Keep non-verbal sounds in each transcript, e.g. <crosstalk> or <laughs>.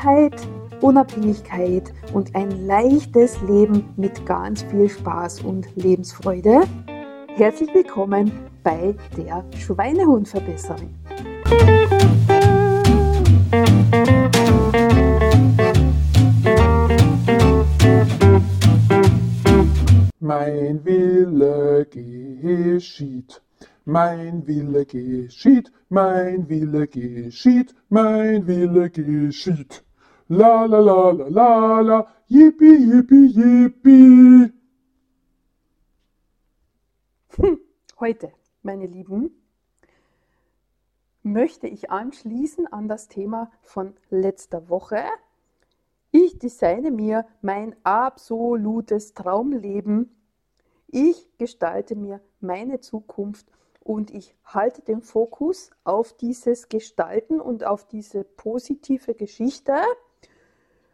Freiheit, Unabhängigkeit und ein leichtes Leben mit ganz viel Spaß und Lebensfreude. Herzlich willkommen bei der Schweinehundverbesserin. Mein Wille geschieht. Mein Wille geschieht, mein Wille geschieht, mein Wille geschieht. La la la la la la, yippie yippie yippie. <laughs> Heute, meine Lieben, möchte ich anschließen an das Thema von letzter Woche. Ich designe mir mein absolutes Traumleben. Ich gestalte mir meine Zukunft und ich halte den Fokus auf dieses Gestalten und auf diese positive Geschichte.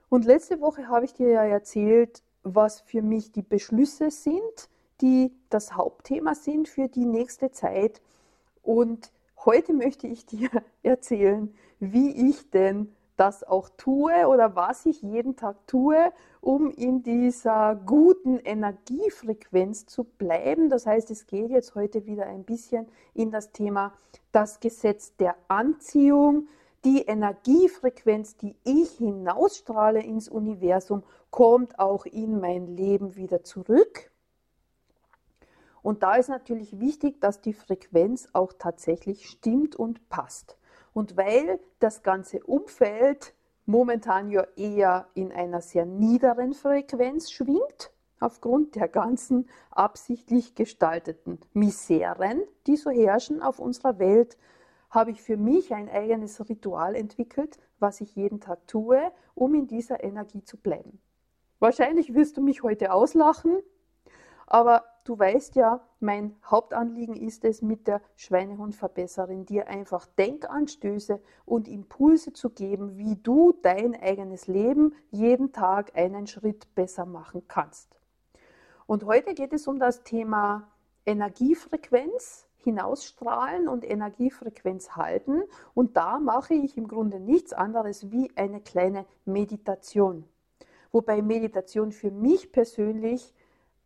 Und letzte Woche habe ich dir ja erzählt, was für mich die Beschlüsse sind, die das Hauptthema sind für die nächste Zeit. Und heute möchte ich dir <laughs> erzählen, wie ich denn das auch tue oder was ich jeden Tag tue, um in dieser guten Energiefrequenz zu bleiben. Das heißt, es geht jetzt heute wieder ein bisschen in das Thema das Gesetz der Anziehung. Die Energiefrequenz, die ich hinausstrahle ins Universum, kommt auch in mein Leben wieder zurück. Und da ist natürlich wichtig, dass die Frequenz auch tatsächlich stimmt und passt. Und weil das ganze Umfeld momentan ja eher in einer sehr niederen Frequenz schwingt, aufgrund der ganzen absichtlich gestalteten Miseren, die so herrschen auf unserer Welt, habe ich für mich ein eigenes Ritual entwickelt, was ich jeden Tag tue, um in dieser Energie zu bleiben. Wahrscheinlich wirst du mich heute auslachen, aber du weißt ja, mein Hauptanliegen ist es, mit der Schweinehundverbesserin dir einfach Denkanstöße und Impulse zu geben, wie du dein eigenes Leben jeden Tag einen Schritt besser machen kannst. Und heute geht es um das Thema Energiefrequenz, hinausstrahlen und Energiefrequenz halten. Und da mache ich im Grunde nichts anderes wie eine kleine Meditation. Wobei Meditation für mich persönlich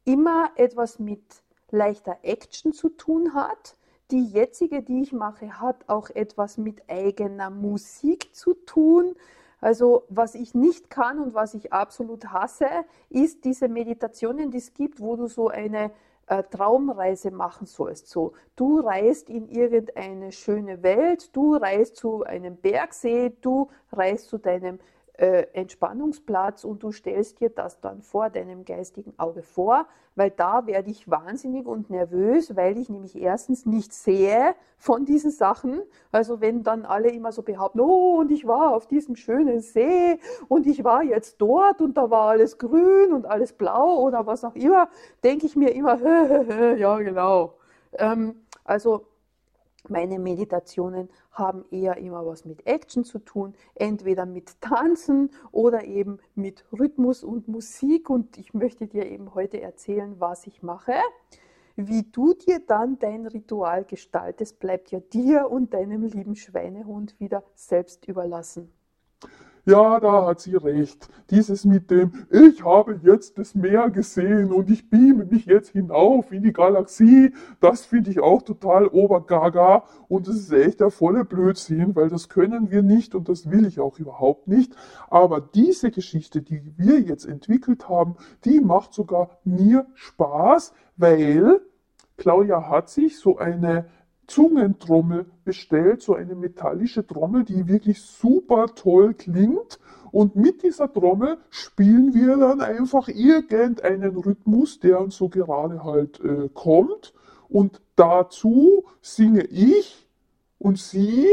immer etwas mit leichter Action zu tun hat. Die jetzige, die ich mache, hat auch etwas mit eigener Musik zu tun. Also was ich nicht kann und was ich absolut hasse, ist diese Meditationen, die es gibt, wo du so eine äh, Traumreise machen sollst. So, du reist in irgendeine schöne Welt, du reist zu einem Bergsee, du reist zu deinem äh, Entspannungsplatz und du stellst dir das dann vor deinem geistigen Auge vor, weil da werde ich wahnsinnig und nervös, weil ich nämlich erstens nicht sehe von diesen Sachen. Also wenn dann alle immer so behaupten, oh, und ich war auf diesem schönen See und ich war jetzt dort und da war alles grün und alles blau oder was auch immer, denke ich mir immer, <laughs> ja genau. Ähm, also meine Meditationen haben eher immer was mit Action zu tun, entweder mit Tanzen oder eben mit Rhythmus und Musik. Und ich möchte dir eben heute erzählen, was ich mache. Wie du dir dann dein Ritual gestaltest, bleibt ja dir und deinem lieben Schweinehund wieder selbst überlassen. Ja, da hat sie recht. Dieses mit dem, ich habe jetzt das Meer gesehen und ich beame mich jetzt hinauf in die Galaxie, das finde ich auch total obergaga und das ist echt der volle Blödsinn, weil das können wir nicht und das will ich auch überhaupt nicht. Aber diese Geschichte, die wir jetzt entwickelt haben, die macht sogar mir Spaß, weil Claudia hat sich so eine Zungentrommel bestellt, so eine metallische Trommel, die wirklich super toll klingt. Und mit dieser Trommel spielen wir dann einfach irgendeinen Rhythmus, der uns so gerade halt äh, kommt. Und dazu singe ich und sie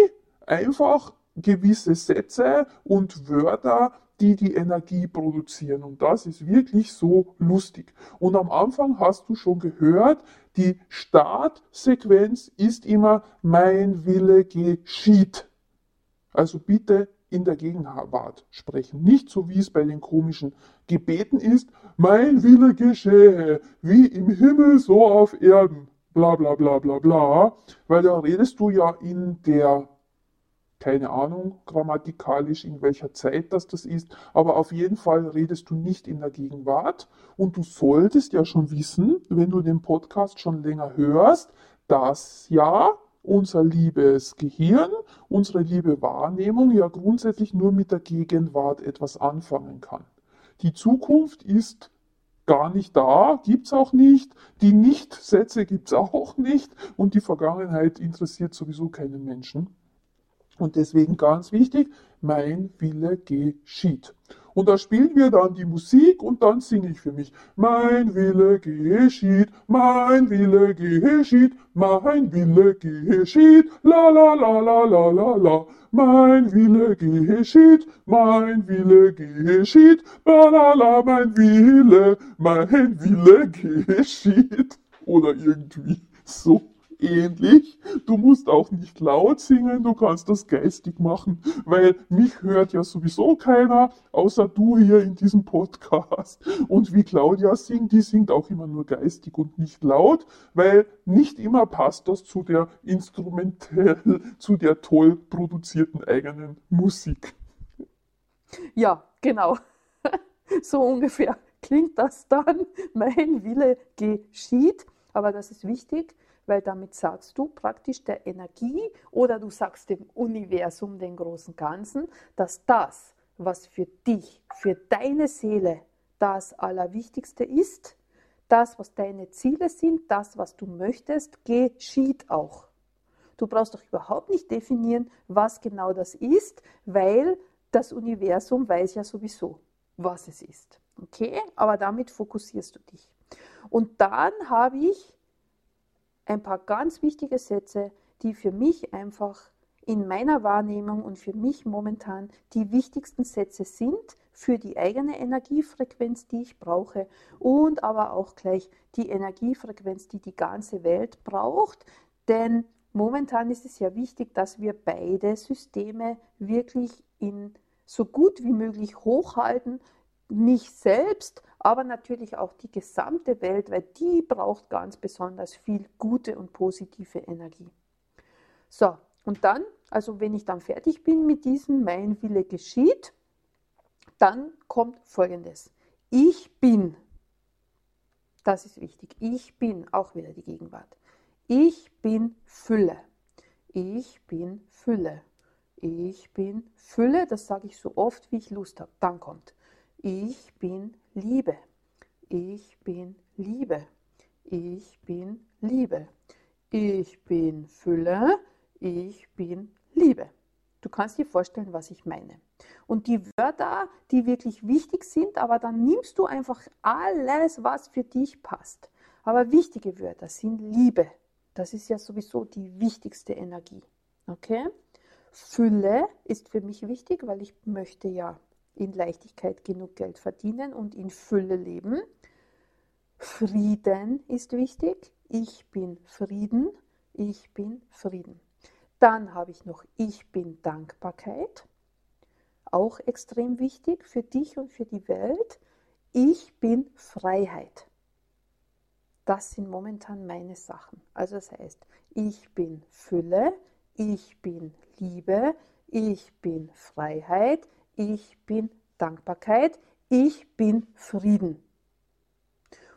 einfach gewisse Sätze und Wörter, die die Energie produzieren. Und das ist wirklich so lustig. Und am Anfang hast du schon gehört, die Startsequenz ist immer mein Wille geschieht. Also bitte in der Gegenwart sprechen. Nicht so wie es bei den komischen Gebeten ist, mein Wille geschehe, wie im Himmel so auf Erden, bla bla bla bla bla, weil da redest du ja in der Keine Ahnung grammatikalisch, in welcher Zeit das das ist, aber auf jeden Fall redest du nicht in der Gegenwart und du solltest ja schon wissen, wenn du den Podcast schon länger hörst, dass ja unser liebes Gehirn, unsere liebe Wahrnehmung ja grundsätzlich nur mit der Gegenwart etwas anfangen kann. Die Zukunft ist gar nicht da, gibt's auch nicht. Die Nicht-Sätze gibt's <laughs> auch nicht. Und die Vergangenheit interessiert sowieso keinen Menschen. Und deswegen ganz wichtig, mein Wille geschieht. Und da spielen wir dann die Musik und dann singe ich für mich. Mein Wille geschieht, mein Wille geschieht, mein Wille geschieht, la la la la la la la. Mein Wille geschieht, mein Wille geschieht, la la la, mein Wille, mein Wille geschieht. Oder irgendwie so ähnlich. Du musst auch nicht laut singen, du kannst das geistig machen, weil mich hört ja sowieso keiner, außer du hier in diesem Podcast. Und wie Claudia singt, die singt auch immer nur geistig und nicht laut, weil nicht immer passt das zu der instrumentell, zu der toll produzierten eigenen Musik. Ja, genau. <laughs> So ungefähr klingt das dann. Mein Wille geschieht. Aber das ist wichtig, weil damit sagst du praktisch der Energie oder du sagst dem Universum, den großen Ganzen, dass das, was für dich, für deine Seele das Allerwichtigste ist, das, was deine Ziele sind, das, was du möchtest, geschieht auch. Du brauchst doch überhaupt nicht definieren, was genau das ist, weil das Universum weiß ja sowieso, was es ist. Okay? Aber damit fokussierst du dich. Und dann habe ich ein paar ganz wichtige Sätze, die für mich einfach in meiner Wahrnehmung und für mich momentan die wichtigsten Sätze sind für die eigene Energiefrequenz, die ich brauche und aber auch gleich die Energiefrequenz, die die ganze Welt braucht. Denn momentan ist es ja wichtig, dass wir beide Systeme wirklich in so gut wie möglich hochhalten, mich selbst, aber natürlich auch die gesamte Welt, weil die braucht ganz besonders viel gute und positive Energie. So, und dann, also wenn ich dann fertig bin mit diesem Mein Wille geschieht, dann kommt Folgendes. Ich bin, das ist wichtig, ich bin, auch wieder die Gegenwart. Ich bin Fülle. Ich bin Fülle. Ich bin Fülle, das sage ich so oft, wie ich Lust habe. Dann kommt ich bin Liebe. Ich bin Liebe. Ich bin Liebe. Ich bin Fülle. Ich bin Liebe. Du kannst dir vorstellen, was ich meine. Und die Wörter, die wirklich wichtig sind, aber dann nimmst du einfach alles, was für dich passt. Aber wichtige Wörter sind Liebe. Das ist ja sowieso die wichtigste Energie. Okay? Fülle ist für mich wichtig, weil ich möchte ja in Leichtigkeit genug Geld verdienen und in Fülle leben. Frieden ist wichtig. Ich bin Frieden. Ich bin Frieden. Dann habe ich noch Ich bin Dankbarkeit. Auch extrem wichtig für dich und für die Welt. Ich bin Freiheit. Das sind momentan meine Sachen. Also das heißt, ich bin Fülle, ich bin Liebe, ich bin Freiheit, ich bin Dankbarkeit, ich bin Frieden.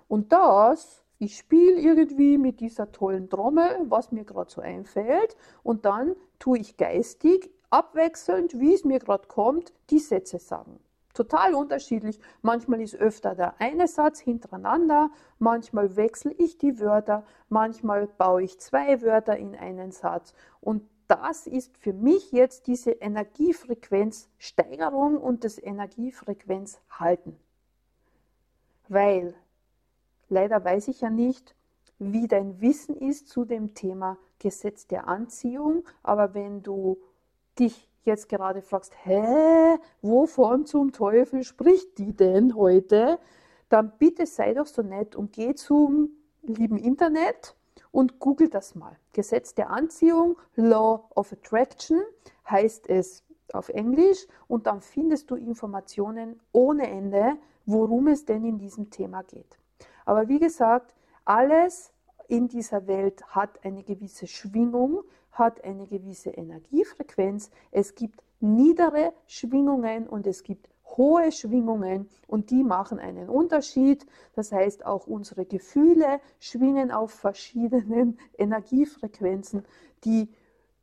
Und das, ich spiele irgendwie mit dieser tollen Trommel, was mir gerade so einfällt, und dann tue ich geistig, abwechselnd, wie es mir gerade kommt, die Sätze sagen. Total unterschiedlich. Manchmal ist öfter der eine Satz hintereinander, manchmal wechsle ich die Wörter, manchmal baue ich zwei Wörter in einen Satz. Und das ist für mich jetzt diese Energiefrequenzsteigerung und das Energiefrequenzhalten. Weil leider weiß ich ja nicht, wie dein Wissen ist zu dem Thema Gesetz der Anziehung, aber wenn du dich jetzt gerade fragst, hä, wovon zum Teufel spricht die denn heute, dann bitte sei doch so nett und geh zum lieben Internet und google das mal. Gesetz der Anziehung, Law of Attraction heißt es auf Englisch und dann findest du Informationen ohne Ende, worum es denn in diesem Thema geht. Aber wie gesagt, alles in dieser Welt hat eine gewisse Schwingung, hat eine gewisse Energiefrequenz. Es gibt niedere Schwingungen und es gibt hohe Schwingungen und die machen einen Unterschied. Das heißt, auch unsere Gefühle schwingen auf verschiedenen <laughs> Energiefrequenzen. Die,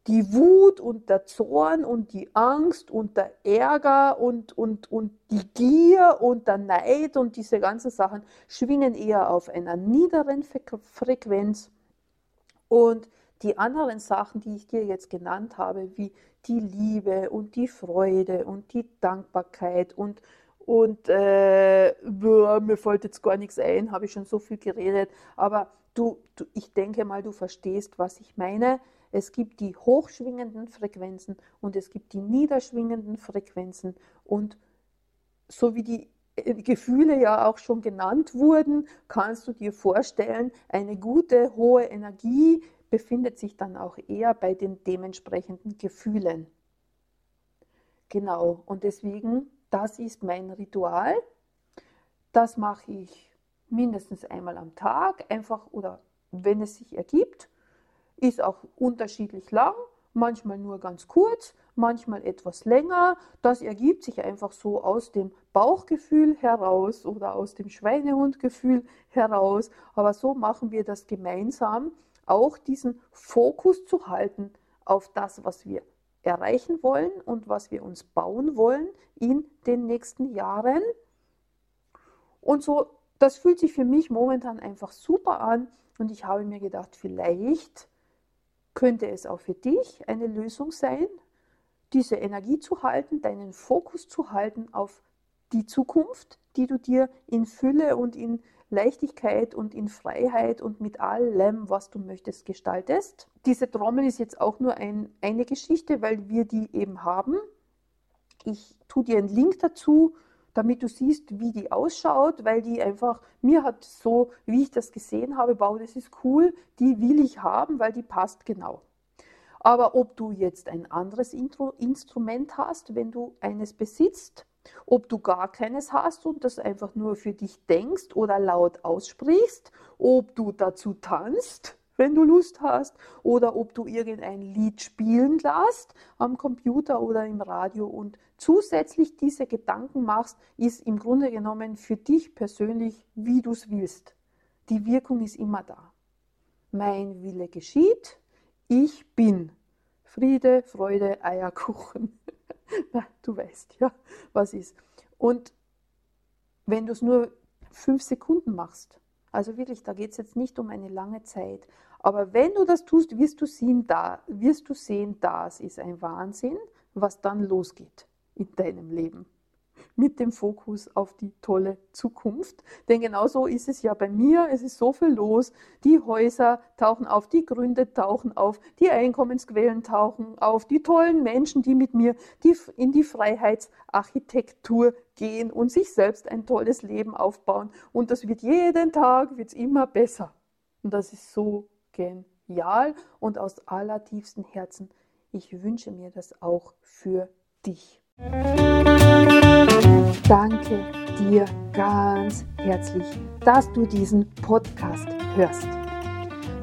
die Wut und der Zorn und die Angst und der Ärger und, und, und die Gier und der Neid und diese ganzen Sachen schwingen eher auf einer niederen Frequenz. Und die anderen Sachen, die ich dir jetzt genannt habe, wie die Liebe und die Freude und die Dankbarkeit und, und äh, boah, mir fällt jetzt gar nichts ein, habe ich schon so viel geredet, aber du, du, ich denke mal, du verstehst, was ich meine. Es gibt die hochschwingenden Frequenzen und es gibt die niederschwingenden Frequenzen und so wie die äh, Gefühle ja auch schon genannt wurden, kannst du dir vorstellen, eine gute, hohe Energie befindet sich dann auch eher bei den dementsprechenden Gefühlen. Genau, und deswegen, das ist mein Ritual. Das mache ich mindestens einmal am Tag, einfach oder wenn es sich ergibt. Ist auch unterschiedlich lang, manchmal nur ganz kurz, manchmal etwas länger. Das ergibt sich einfach so aus dem Bauchgefühl heraus oder aus dem Schweinehundgefühl heraus. Aber so machen wir das gemeinsam auch diesen Fokus zu halten auf das, was wir erreichen wollen und was wir uns bauen wollen in den nächsten Jahren. Und so, das fühlt sich für mich momentan einfach super an und ich habe mir gedacht, vielleicht könnte es auch für dich eine Lösung sein, diese Energie zu halten, deinen Fokus zu halten auf die Zukunft, die du dir in Fülle und in Leichtigkeit und in Freiheit und mit allem, was du möchtest, gestaltest. Diese Trommel ist jetzt auch nur ein, eine Geschichte, weil wir die eben haben. Ich tue dir einen Link dazu, damit du siehst, wie die ausschaut, weil die einfach, mir hat so, wie ich das gesehen habe, wow, das ist cool, die will ich haben, weil die passt genau. Aber ob du jetzt ein anderes Instrument hast, wenn du eines besitzt, ob du gar keines hast und das einfach nur für dich denkst oder laut aussprichst, ob du dazu tanzt, wenn du Lust hast, oder ob du irgendein Lied spielen lässt am Computer oder im Radio und zusätzlich diese Gedanken machst, ist im Grunde genommen für dich persönlich, wie du es willst. Die Wirkung ist immer da. Mein Wille geschieht, ich bin. Friede, Freude, Eierkuchen. <laughs> Na, du weißt ja, was ist. Und wenn du es nur fünf Sekunden machst, also wirklich, da geht es jetzt nicht um eine lange Zeit, aber wenn du das tust, wirst du sehen, da, wirst du sehen, das ist ein Wahnsinn, was dann losgeht in deinem Leben mit dem Fokus auf die tolle Zukunft. Denn genauso ist es ja bei mir. Es ist so viel los. Die Häuser tauchen auf, die Gründe tauchen auf, die Einkommensquellen tauchen auf, die tollen Menschen, die mit mir die in die Freiheitsarchitektur gehen und sich selbst ein tolles Leben aufbauen. Und das wird jeden Tag, wird's immer besser. Und das ist so genial und aus allertiefstem Herzen. Ich wünsche mir das auch für dich. Danke dir ganz herzlich, dass du diesen Podcast hörst.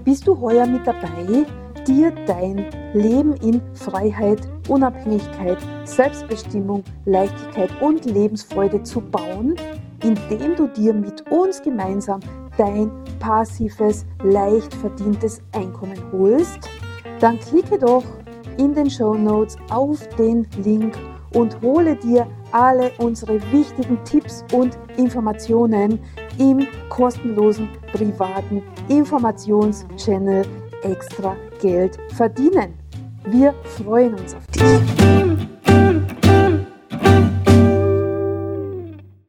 Bist du heuer mit dabei, dir dein Leben in Freiheit, Unabhängigkeit, Selbstbestimmung, Leichtigkeit und Lebensfreude zu bauen, indem du dir mit uns gemeinsam dein passives, leicht verdientes Einkommen holst? Dann klicke doch in den Show Notes auf den Link und hole dir alle unsere wichtigen Tipps und Informationen im kostenlosen privaten Informationschannel Extra Geld verdienen. Wir freuen uns auf dich.